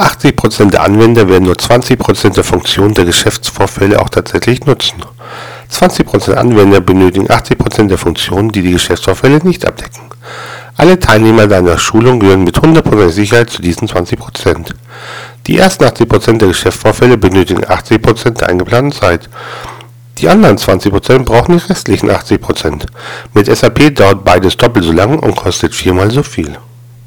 80% der Anwender werden nur 20% der Funktionen der Geschäftsvorfälle auch tatsächlich nutzen. 20% Anwender benötigen 80% der Funktionen, die die Geschäftsvorfälle nicht abdecken. Alle Teilnehmer deiner Schulung gehören mit 100% Sicherheit zu diesen 20%. Die ersten 80% der Geschäftsvorfälle benötigen 80% der eingeplanten Zeit. Die anderen 20% brauchen die restlichen 80%. Mit SAP dauert beides doppelt so lang und kostet viermal so viel.